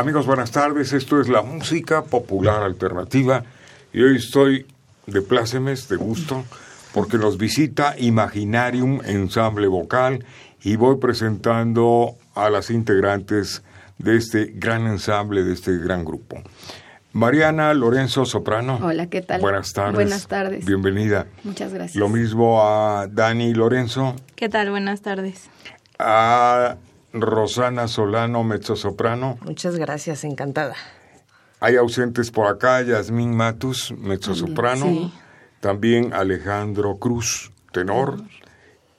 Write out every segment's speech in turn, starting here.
Amigos, buenas tardes. Esto es la música popular alternativa y hoy estoy de plácemes, de gusto, porque nos visita Imaginarium Ensamble Vocal y voy presentando a las integrantes de este gran ensamble, de este gran grupo. Mariana Lorenzo Soprano. Hola, ¿qué tal? Buenas tardes. Buenas tardes. Bienvenida. Muchas gracias. Lo mismo a Dani Lorenzo. ¿Qué tal? Buenas tardes. A Rosana Solano, mezzosoprano. Muchas gracias, encantada. Hay ausentes por acá, Yasmín Matus, mezzosoprano. Sí. También Alejandro Cruz, tenor.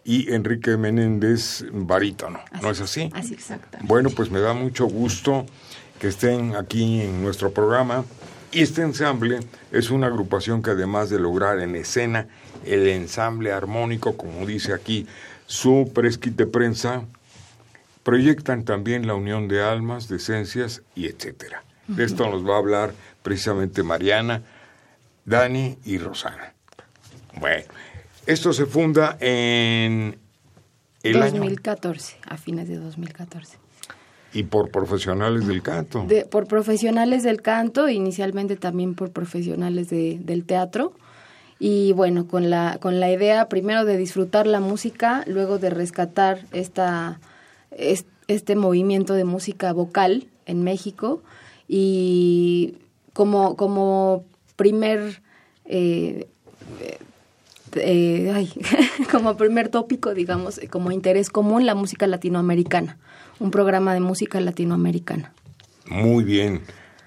Y Enrique Menéndez, barítono. ¿No es así? Así, exacto. Bueno, pues me da mucho gusto que estén aquí en nuestro programa. Y este ensamble es una agrupación que además de lograr en escena el ensamble armónico, como dice aquí su presquite prensa, proyectan también la unión de almas, de esencias y etcétera. De esto nos va a hablar precisamente Mariana, Dani y Rosana. Bueno, esto se funda en el año 2014, a fines de 2014. y por profesionales del canto. De- por profesionales del canto, inicialmente también por profesionales de- del teatro. Y bueno, con la, con la idea primero de disfrutar la música, luego de rescatar esta, es- este movimiento de música vocal en México y como, como primer eh, eh, ay, como primer tópico, digamos, eh, como interés común, la música latinoamericana, un programa de música latinoamericana. Muy bien.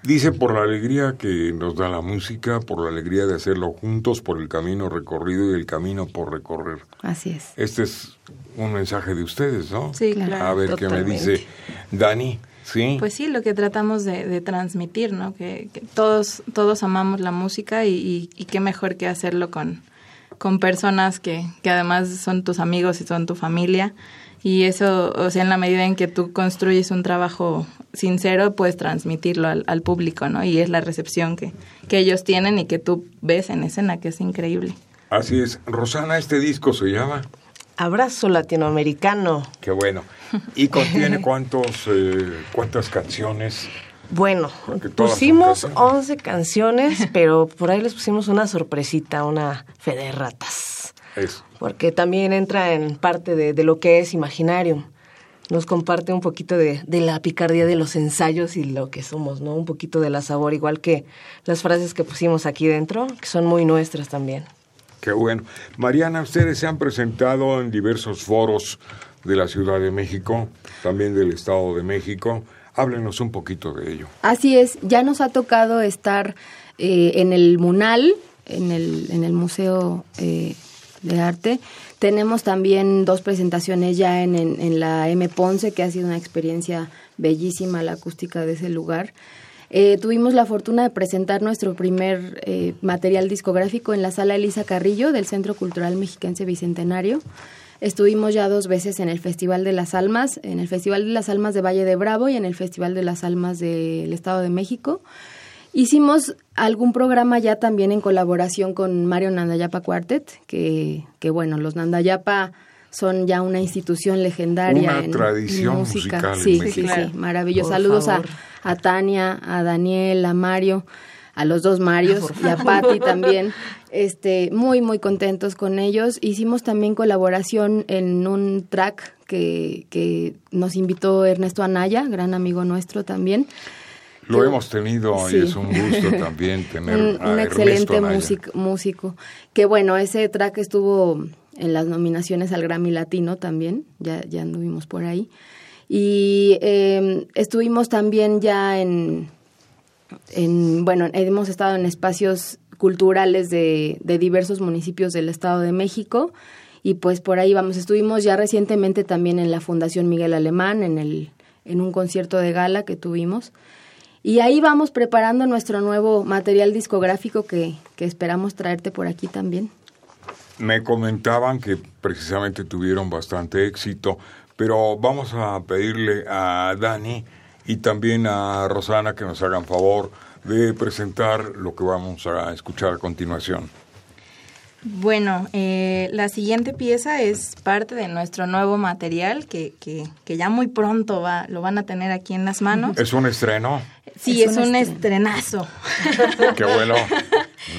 Dice por la alegría que nos da la música, por la alegría de hacerlo juntos, por el camino recorrido y el camino por recorrer. Así es. Este es un mensaje de ustedes, ¿no? Sí, Claro. A ver qué me dice Dani. Sí. Pues sí, lo que tratamos de, de transmitir, ¿no? Que, que todos todos amamos la música y, y- y qué mejor que hacerlo con, con personas que, que además son tus amigos y son tu familia. Y eso, o sea, en la medida en que tú construyes un trabajo sincero, puedes transmitirlo al, al público, ¿no? Y es la recepción que, que ellos tienen y que tú ves en escena, que es increíble. Así es. Rosana, este disco se llama. Abrazo latinoamericano. Qué bueno. ¿Y contiene cuántos, eh, cuántas canciones? Bueno, pusimos canciones. 11 canciones, pero por ahí les pusimos una sorpresita, una fe de ratas. Porque también entra en parte de, de lo que es Imaginarium. Nos comparte un poquito de, de la picardía de los ensayos y lo que somos, ¿no? Un poquito de la sabor, igual que las frases que pusimos aquí dentro, que son muy nuestras también. Qué bueno. Mariana, ustedes se han presentado en diversos foros de la Ciudad de México, también del Estado de México. Háblenos un poquito de ello. Así es, ya nos ha tocado estar eh, en el Munal, en el, en el Museo eh, de Arte. Tenemos también dos presentaciones ya en, en, la M. Ponce, que ha sido una experiencia bellísima la acústica de ese lugar. Eh, tuvimos la fortuna de presentar nuestro primer eh, material discográfico en la sala Elisa Carrillo del Centro Cultural Mexiquense Bicentenario. Estuvimos ya dos veces en el Festival de las Almas, en el Festival de las Almas de Valle de Bravo y en el Festival de las Almas del Estado de México. Hicimos algún programa ya también en colaboración con Mario Nandayapa Quartet, que, que bueno, los Nandayapa son ya una institución legendaria Una en, en tradición música. musical en sí, sí, sí, maravilloso. Por Saludos a, a Tania, a Daniel, a Mario, a los dos Marios y a Patti también. Este, muy, muy contentos con ellos. Hicimos también colaboración en un track que, que nos invitó Ernesto Anaya, gran amigo nuestro también. Lo Que- hemos tenido sí. y es un gusto también tener un, a un Ernesto excelente músico, músico. Que bueno, ese track estuvo en las nominaciones al Grammy Latino también, ya, ya anduvimos por ahí. Y eh, estuvimos también ya en, en, bueno, hemos estado en espacios culturales de, de diversos municipios del Estado de México y pues por ahí vamos. Estuvimos ya recientemente también en la Fundación Miguel Alemán, en, el, en un concierto de gala que tuvimos. Y ahí vamos preparando nuestro nuevo material discográfico que, que esperamos traerte por aquí también. Me comentaban que precisamente tuvieron bastante éxito, pero vamos a pedirle a Dani y también a Rosana que nos hagan favor de presentar lo que vamos a escuchar a continuación. Bueno, eh, la siguiente pieza es parte de nuestro nuevo material que, que, que, ya muy pronto va, lo van a tener aquí en las manos. ¿Es un estreno? Sí, es, es un, un estrenazo. Qué bueno.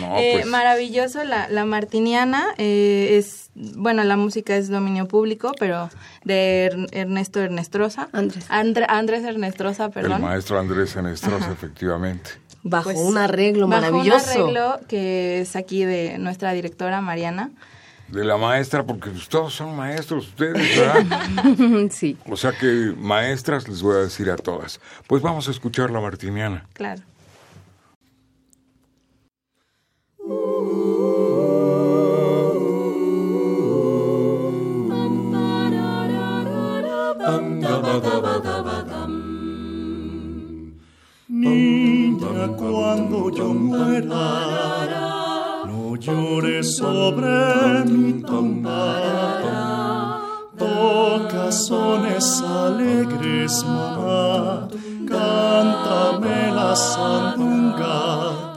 No, eh, pues. Maravilloso, la, la Martiniana eh, es, bueno, la música es dominio público, pero de Ernesto Ernestrosa. Andrés. Andrés Ernestrosa, perdón. El maestro Andrés Ernestrosa, efectivamente. Bajo pues, un arreglo bajo maravilloso. un arreglo que es aquí de nuestra directora Mariana. De la maestra, porque todos son maestros ustedes, ¿verdad? sí. O sea que maestras les voy a decir a todas. Pues vamos a escuchar la Martiniana. Claro. Cuando yo muera, no llores sobre mi tonada. Toca sones alegres, mamá, cántame la sandunga.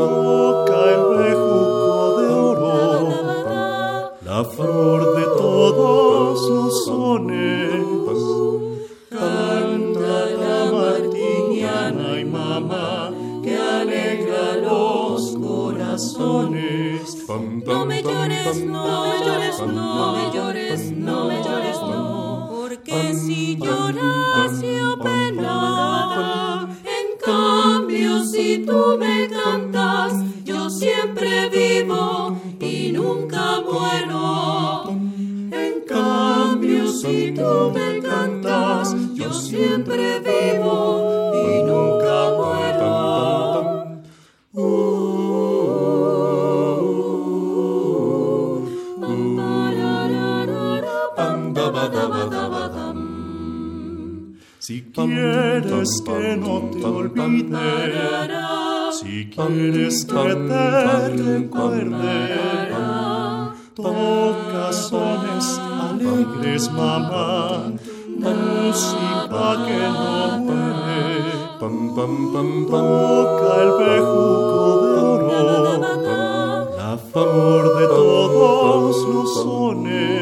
Toca el bejuco de oro, la flor de todos los sones. Canta llores, no me llores, no me llores, si quieres te recuerde, toca sones alegres, mamá, música que no muere. Pam, pam, pam, toca el bejuco de oro, la flor de todos los sones.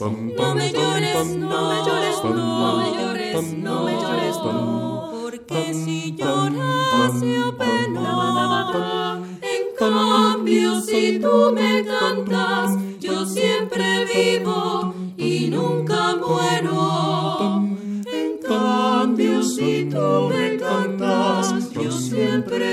No me llores, no me llores, no me llores, no me llores, no. Porque si lloras yo penaba. En cambio, si tú me cantas, yo siempre vivo y nunca muero. En cambio, si tú me cantas, yo siempre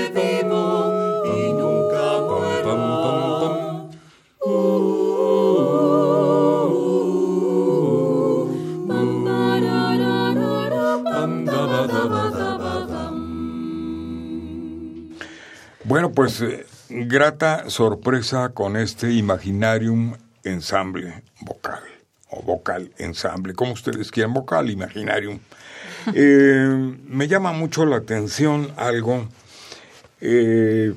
pues eh, grata sorpresa con este Imaginarium Ensamble Vocal, o Vocal Ensamble, como ustedes quieran, Vocal Imaginarium. Eh, me llama mucho la atención algo eh,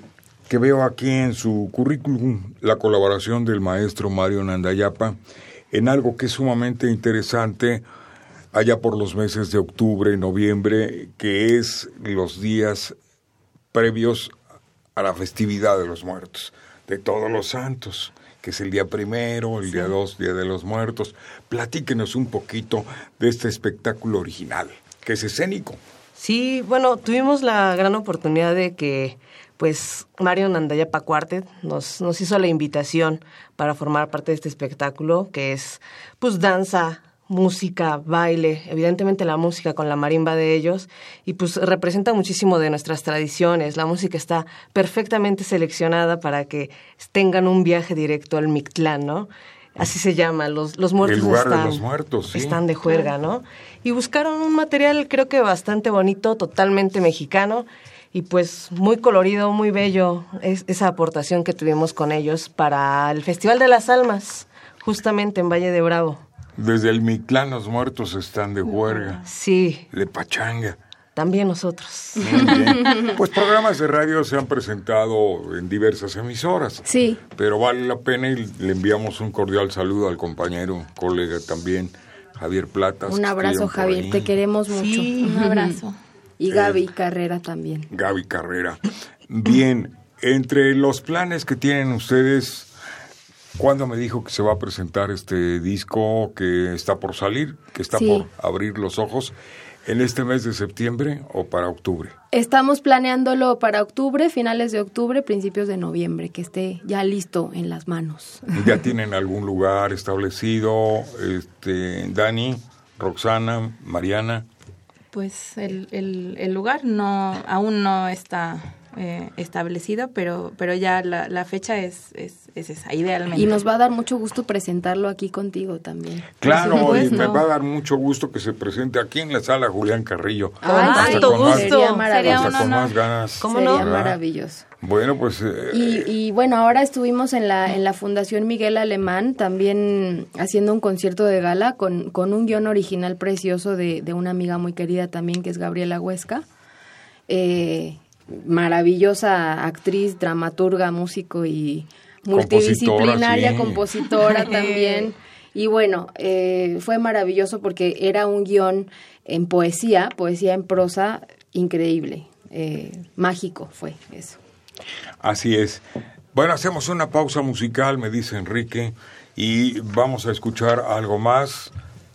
que veo aquí en su currículum, la colaboración del maestro Mario Nandayapa, en algo que es sumamente interesante allá por los meses de octubre noviembre, que es los días previos a la festividad de los muertos, de todos los santos, que es el día primero, el día dos, Día de los Muertos. Platíquenos un poquito de este espectáculo original, que es escénico. Sí, bueno, tuvimos la gran oportunidad de que pues Mario Nandayapa Cuartet nos, nos hizo la invitación para formar parte de este espectáculo, que es pues danza, música, baile, evidentemente la música con la marimba de ellos, y pues representa muchísimo de nuestras tradiciones. La música está perfectamente seleccionada para que tengan un viaje directo al Mictlán, ¿no? Así se llama, los, los muertos El lugar de están, los muertos, sí. están de juerga, ¿no? Y buscaron un material creo que bastante bonito, totalmente mexicano, y pues muy colorido, muy bello, es, esa aportación que tuvimos con ellos para el Festival de las Almas, justamente en Valle de Bravo. Desde el Mictlán los muertos están de huelga, Sí, de pachanga. también nosotros. Muy bien. Pues programas de radio se han presentado en diversas emisoras. Sí. Pero vale la pena y le enviamos un cordial saludo al compañero, colega también, Javier Platas. Un abrazo, Javier, te queremos mucho. Sí, un abrazo. Y Gaby Carrera también. Gaby Carrera. Bien, entre los planes que tienen ustedes, ¿cuándo me dijo que se va a presentar este disco que está por salir, que está Sí. por abrir los ojos? ¿En este mes de septiembre o para octubre? Estamos planeándolo para octubre, finales de octubre, principios de noviembre, que esté ya listo en las manos. ¿Ya tienen algún lugar establecido? Este, Dani, Roxana, Mariana. Pues el, el, el lugar no aún no está eh, establecido, pero pero ya la, la fecha es, es, es esa, idealmente. Y nos va a dar mucho gusto presentarlo aquí contigo también. Claro, y supuesto. me va a dar mucho gusto que se presente aquí en la sala Julián Carrillo. Ay, con más- gusto. Sería maravilloso. Con más ganas. ¿Cómo Sería no? maravilloso. Bueno, pues eh, Y, y bueno, ahora estuvimos en la, en la Fundación Miguel Alemán también haciendo un concierto de gala con, con un guion original precioso de, de una amiga muy querida también que es Gabriela Huesca. Eh, maravillosa actriz, dramaturga, músico y multidisciplinaria, Compositora, también. Y bueno, eh, fue maravilloso porque era un guion en poesía, poesía en prosa, increíble, eh, mágico fue eso. así es. Bueno, hacemos una pausa musical, me dice Enrique, y vamos a escuchar algo más.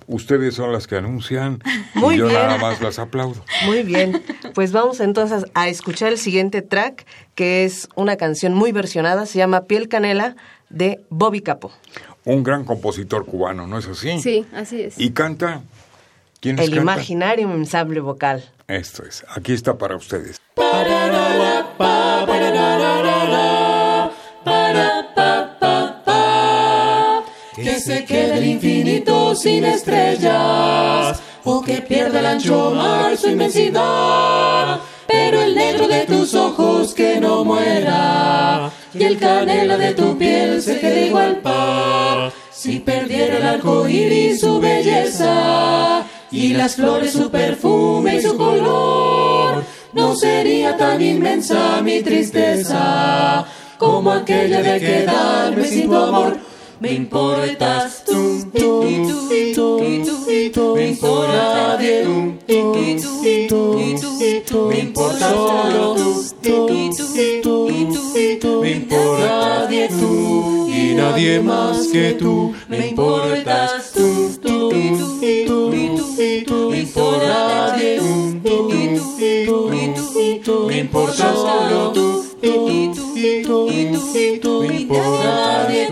Ustedes son las que anuncian Muy y yo bien. nada más las aplaudo. Muy bien, pues vamos entonces a escuchar el siguiente track, que es una canción muy versionada, se llama Piel Canela, de Bobby Capo. Un gran compositor cubano, ¿no es así? Sí, así es. ¿Y canta? ¿Quiénes El cantan? imaginario ensamble vocal. Esto es, aquí está para ustedes. Que se quede el infinito sin estrellas, o que pierda el ancho mar su inmensidad. Pero el negro de tus ojos que no muera, y el canela de tu piel se quede igual par. Si perdiera el arco iris su belleza, y las flores su perfume y su color, no sería tan inmensa mi tristeza como aquella de quedarme sin tu amor. Me importas tú, y tú, y tú, y tú, me importa nadie tú, y tú, y tú, y tú, me importa solo tú, y tú, y tú, y tú, me importa nadie tú, y nadie más que tú, me importas tú, tú, y tú, y tú, y tú, me importa nadie tú, y tú, y tú, y tú, me importa solo tú, tú, y tú, y tú, y tú, y tú, me importa nadie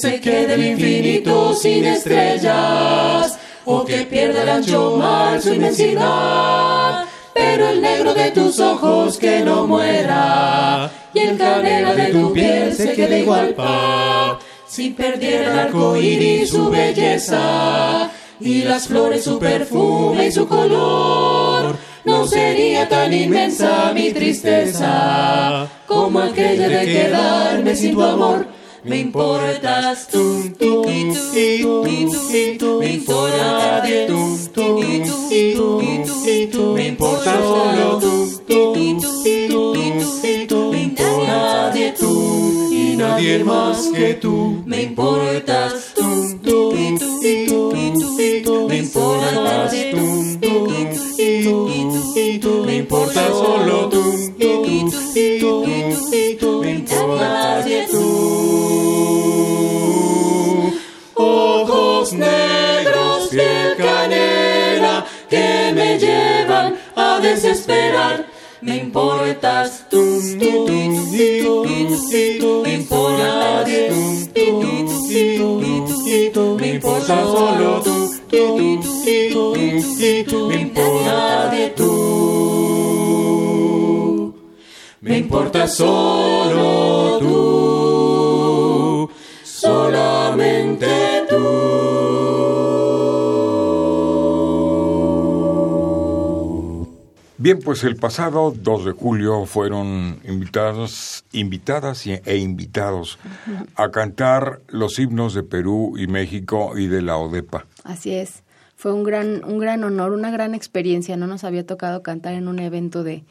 se quede el infinito sin estrellas, o que pierda el ancho mar su inmensidad. Pero el negro de tus ojos que no muera, y el canela de tu piel se quede igual pa. Si perdiera el arco iris su belleza, y las flores su perfume y su color, no sería tan inmensa mi tristeza como aquella de quedarme sin tu amor. Me importas tú, y tú, y tú, y tú, me importa tú, y tú, y tú, y tú, me importa solo tú, y tú, y tú, y tú, me importa tú, y nadie más que tú, me importas tú, y tú, y tú, y tú, me importa nadie tú, y tú, y tú, me importa solo tú, y tú, y tú, y tú, me importa piel canela, que me llevan a desesperar. Me importas tú, tú, tú, tú, me importa nadie tú, tú, tú, tú, importa solo tú, tú, me importa tú. Me importa solo tú, solamente tú. Bien, pues el pasado 2 de julio fueron invitados, invitadas e invitados a cantar los himnos de Perú y México y de la ODEPA. Así es. Fue un gran, un gran honor, una gran experiencia. No nos había tocado cantar en un evento de,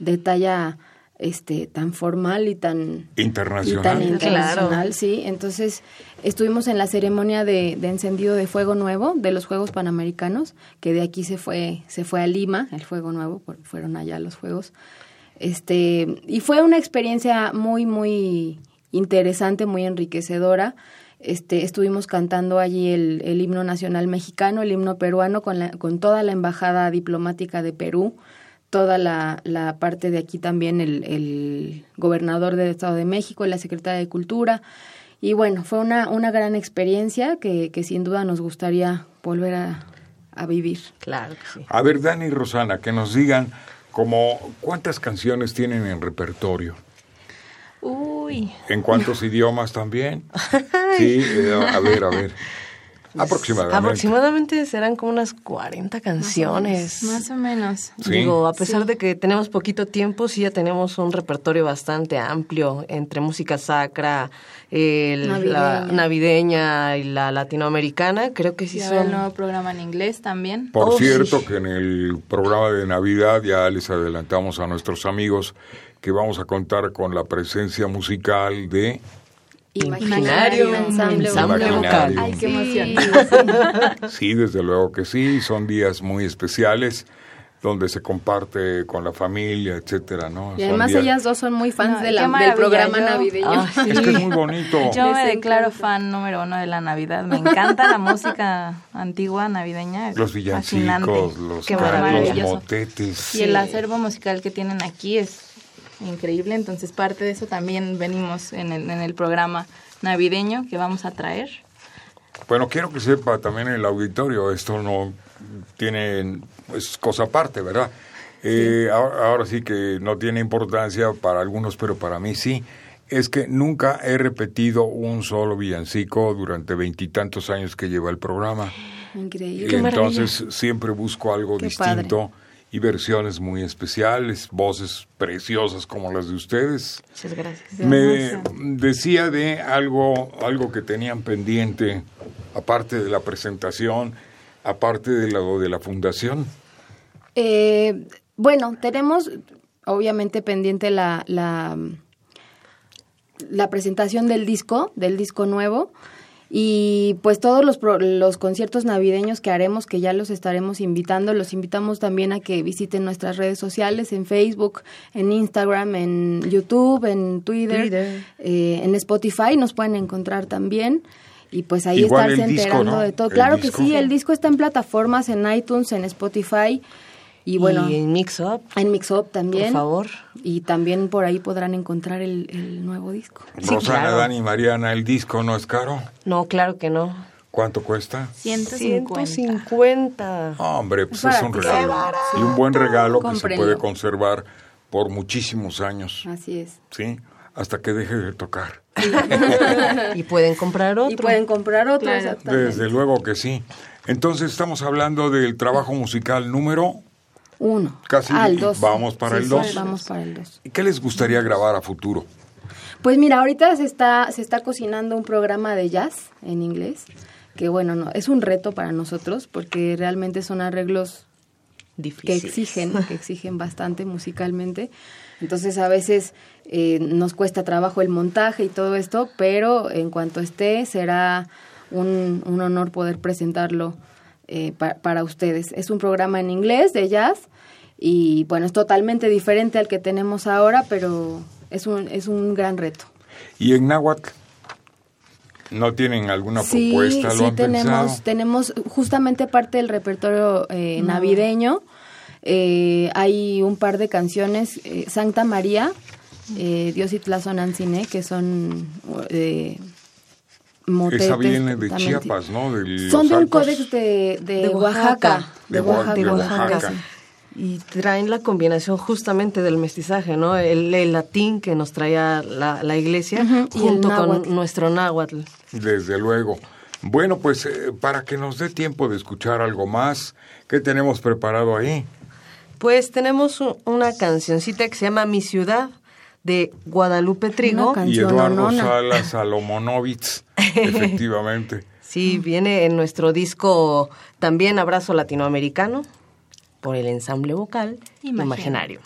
de talla este tan formal y tan Internacional. y tan Claro. internacional, sí. Entonces estuvimos en la ceremonia de, de encendido de fuego nuevo de los Juegos Panamericanos, que de aquí se fue se fue a Lima el fuego nuevo, porque fueron allá los Juegos. Este y fue una experiencia muy muy interesante, muy enriquecedora. Este, estuvimos cantando allí el, el himno nacional mexicano, el himno peruano con, la, con toda la embajada diplomática de Perú, toda la, la parte de aquí también el, el gobernador del Estado de México, la secretaria de Cultura. Y bueno, fue una, una gran experiencia que, que sin duda nos gustaría volver a, a vivir. Claro que sí. A ver, Dani y Rosana, que nos digan como cuántas canciones tienen en repertorio. Uy, ¿En cuántos idiomas también? Sí, eh, a ver, a ver. Aproximadamente. Aproximadamente serán como unas 40 canciones. más o menos. Digo, a pesar de que tenemos poquito tiempo, sí ya tenemos un repertorio bastante amplio entre música sacra, el- la Navideña. navideña y la latinoamericana. Creo que sí Y ahora el son. nuevo programa en inglés también. Por Oh, cierto, sí. que en el programa de Navidad ya les adelantamos a nuestros amigos que vamos a contar con la presencia musical de Imaginario, ensamble, ensamble vocal. Ay, qué emoción. Sí, desde luego que sí, son días muy especiales donde se comparte con la familia, etcétera, ¿no? Y además días- ellas dos son muy fans No, de la- del programa yo- navideño. Ah, sí. Es que es muy bonito. Yo me declaro fan número uno de la Navidad. Me encanta la música antigua navideña. Los Fascinante. villancicos, los, los motetes. Y el acervo musical que tienen aquí es increíble. Entonces, parte de eso también venimos en el, en el programa navideño que vamos a traer. Bueno, quiero que sepa también el auditorio, esto no tiene, es cosa aparte, ¿verdad? Eh, ahora, ahora sí que no tiene importancia para algunos, pero para mí sí. Es que nunca he repetido un solo villancico durante veintitantos años que lleva el programa. Increíble. Y Qué maravilla. entonces siempre busco algo Qué distinto y versiones muy especiales, voces preciosas como las de ustedes. Muchas gracias. Me decía de algo, algo que tenían pendiente, aparte de la presentación, aparte de lo de la fundación. Eh, bueno, tenemos obviamente pendiente la, la, la presentación del disco, del disco nuevo. Y pues todos los, pro- los conciertos navideños que haremos, que ya los estaremos invitando, los invitamos también a que visiten nuestras redes sociales, en Facebook, en Instagram, en YouTube, en Twitter, Twitter. eh, en Spotify, nos pueden encontrar también. Y pues ahí Igual estarse disco, enterando ¿no? de todo. El Claro disco. que sí, el disco está en plataformas, en iTunes, en Spotify. Y bueno, y en Mix Up, en Mixup también. por favor. Y también por ahí podrán encontrar el, el nuevo disco. Sí, Rosana, claro. Dani, Mariana, ¿el disco no es caro? No, claro que no. ¿Cuánto cuesta? 150. 150. Hombre, pues Es es un regalo. Y un buen regalo que se puede conservar por muchísimos años, Así es. ¿sí? Hasta que deje de tocar. Y pueden comprar otro. Y pueden comprar otro, Claro. exactamente. Desde luego que sí. Entonces estamos hablando del trabajo musical número Uno. Casi Al dos. vamos para Sí, el sí, dos. Vamos para el dos. ¿Qué les gustaría grabar a futuro? Pues mira, ahorita se está, se está cocinando un programa de jazz en inglés, que bueno, no, es un reto para nosotros porque realmente son arreglos que Difícil. exigen, que exigen bastante musicalmente. Entonces a veces eh, nos cuesta trabajo el montaje y todo esto, pero en cuanto esté será un, un honor poder presentarlo eh, pa- para ustedes. Es un programa en inglés de jazz y bueno, es totalmente diferente al que tenemos ahora, pero es un, es un gran reto. ¿Y en Náhuatl? ¿No tienen alguna sí, propuesta? ¿Lo sí han tenemos, pensado? tenemos justamente parte del repertorio eh, navideño. Eh, hay un par de canciones, eh, Santa María, eh, Dios y Tlazonanzine, que son eh, motetes. Esa viene de. Chiapas, ¿no? De Son de un códex de, de, De Oaxaca. Oaxaca. De Oa- de Oaxaca. Oaxaca. sí. Y traen la combinación justamente del mestizaje, ¿no? El, el latín que nos traía la, la iglesia junto con nuestro náhuatl. Desde luego. Bueno, pues eh, para que nos dé tiempo de escuchar algo más, ¿qué tenemos preparado ahí? Pues tenemos un- una cancioncita que se llama Mi Ciudad de Guadalupe Trigo. Y Eduardo. Salas Salomonovitz, efectivamente. Sí, viene en nuestro disco también Abrazo Latinoamericano por el ensamble vocal Imaginario. Imaginario.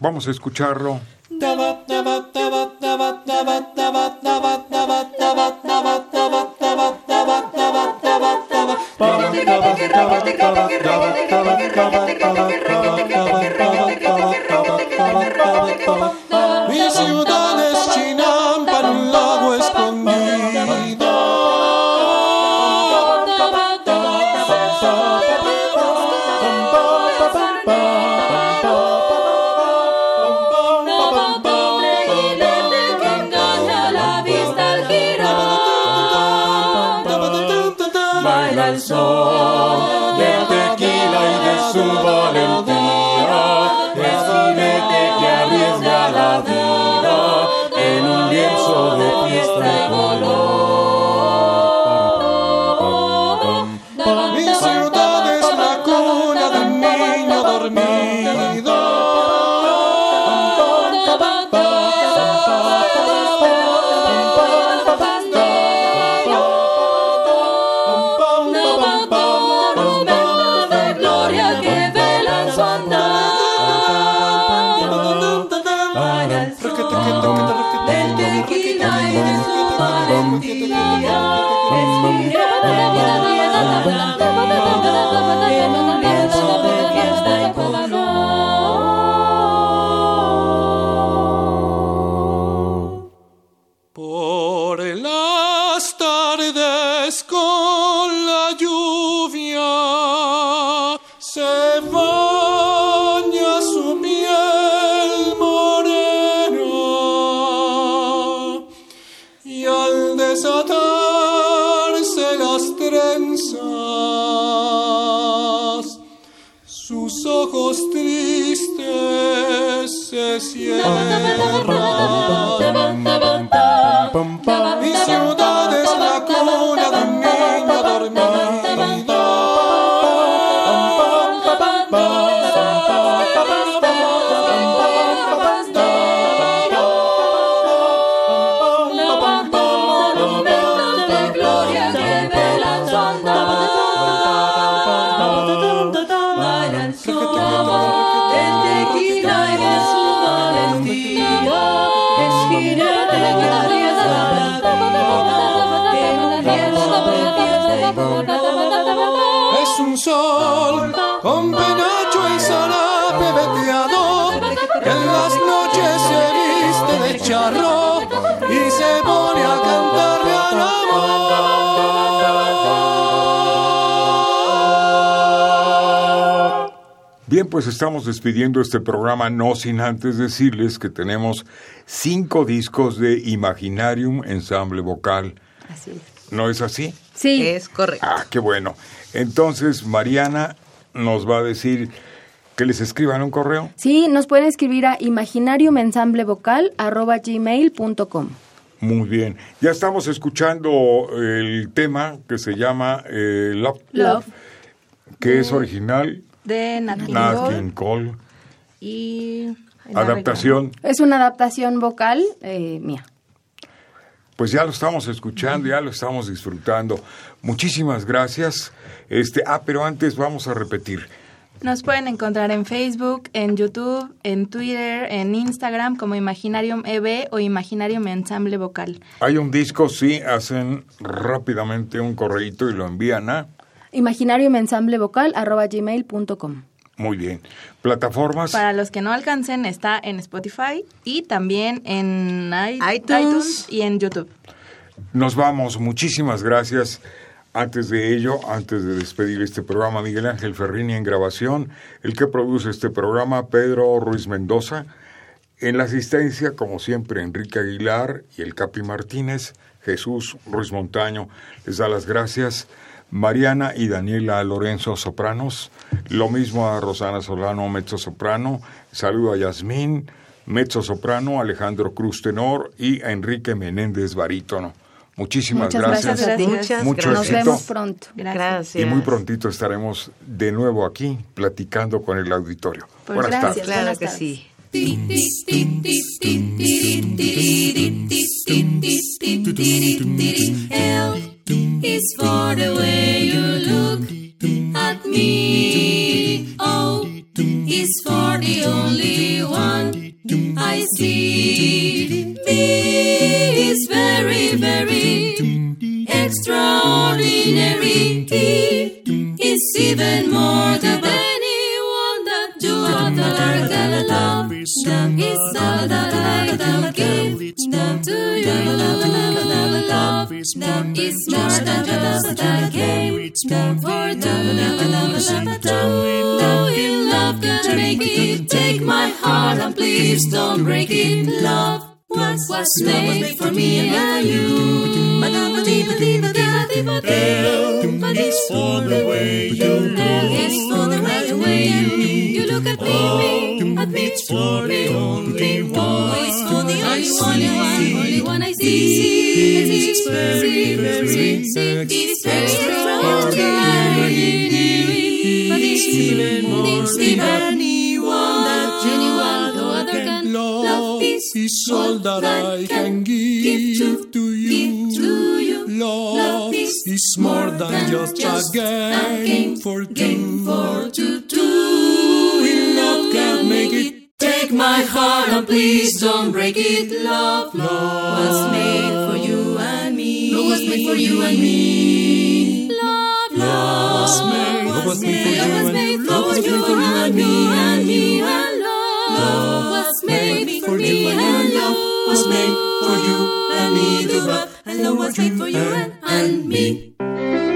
Vamos a escucharlo. Ciudad es Chinampa un lago escondido. Baila el sol Bien, pues estamos despidiendo este programa, no sin antes decirles que tenemos cinco discos de Imaginarium Ensamble Vocal. Así es. ¿No es así? Sí. Es correcto. Ah, qué bueno. Entonces, Mariana nos va a decir que les escriban un correo. Sí, nos pueden escribir a imaginariumensamblevocal.gmail.com Muy bien. Ya estamos escuchando el tema que se llama eh, Love, Love. que es original, De Nat King Nat Cole King Cole. y... Adaptación. Es una adaptación vocal eh, mía. Pues ya lo estamos escuchando, ya lo estamos disfrutando. Muchísimas gracias. Este, ah, pero antes vamos a repetir. Nos pueden encontrar en Facebook, en YouTube, en Twitter, en Instagram como Imaginarium EB o Imaginarium Ensamble Vocal. Hay un disco, sí, hacen rápidamente un correíto y lo envían a. imaginariumensamblevocal.gmail.com Muy bien. Plataformas. Para los que no alcancen, está en Spotify y también en iTunes. y en YouTube. Nos vamos. Muchísimas gracias. Antes de ello, antes de despedir este programa, Miguel Ángel Ferrini en grabación, el que produce este programa, Pedro Ruiz Mendoza. En la asistencia, como siempre, Enrique Aguilar y el Capi Martínez, Jesús Ruiz Montaño les da las gracias. Mariana y Daniela Lorenzo Sopranos, lo mismo a Rosana Solano, mezzo soprano, saludo a Yasmín, mezzo soprano, Alejandro Cruz Tenor y a Enrique Menéndez Barítono. Muchísimas Muchas gracias, gracias. Muchas Mucho Nos éxito. vemos pronto. Gracias. Y muy prontito estaremos de nuevo aquí platicando con el auditorio. Pues Buenas gracias. tardes. Claro Buenas que sí. Is for the way you look at me. O is for the only one I see. B is very, very extraordinary. Take my heart and please don't break it. Love was made for me and you. But it's for the way you look. It's for the way you for the only for the only one, only one I see. It's very, very, it's extraordinary. But it's even more than anyone that anyone no other can love. Is all that I can give to you. Love is more than just a game for two. For two, two love can make it. Take my heart and please don't break it. Love, love was made for you and me. Love was made for you and me. Love, love was made. Love was made for you and me. Love was made for you and me and me and love. Love was made for me and love was made for you and me. The love and love was made for you and me.